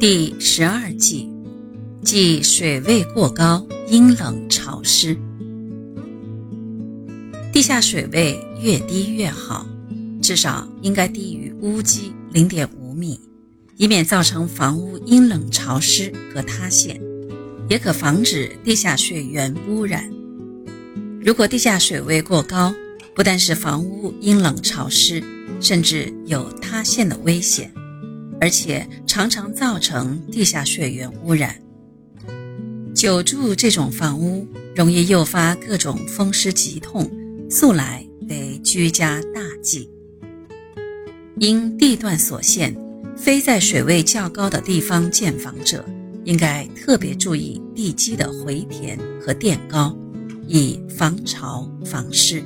第十二计，即水位过高、阴冷潮湿。地下水位越低越好，至少应该低于屋基零点五米，以免造成房屋阴冷潮湿和塌陷，也可防止地下水源污染。如果地下水位过高，不但是房屋阴冷潮湿，甚至有塌陷的危险。而且常常造成地下水源污染。久住这种房屋，容易诱发各种风湿疾痛，素来为居家大忌。因地段所限，非在水位较高的地方建房者，应该特别注意地基的回填和垫高，以防潮防湿。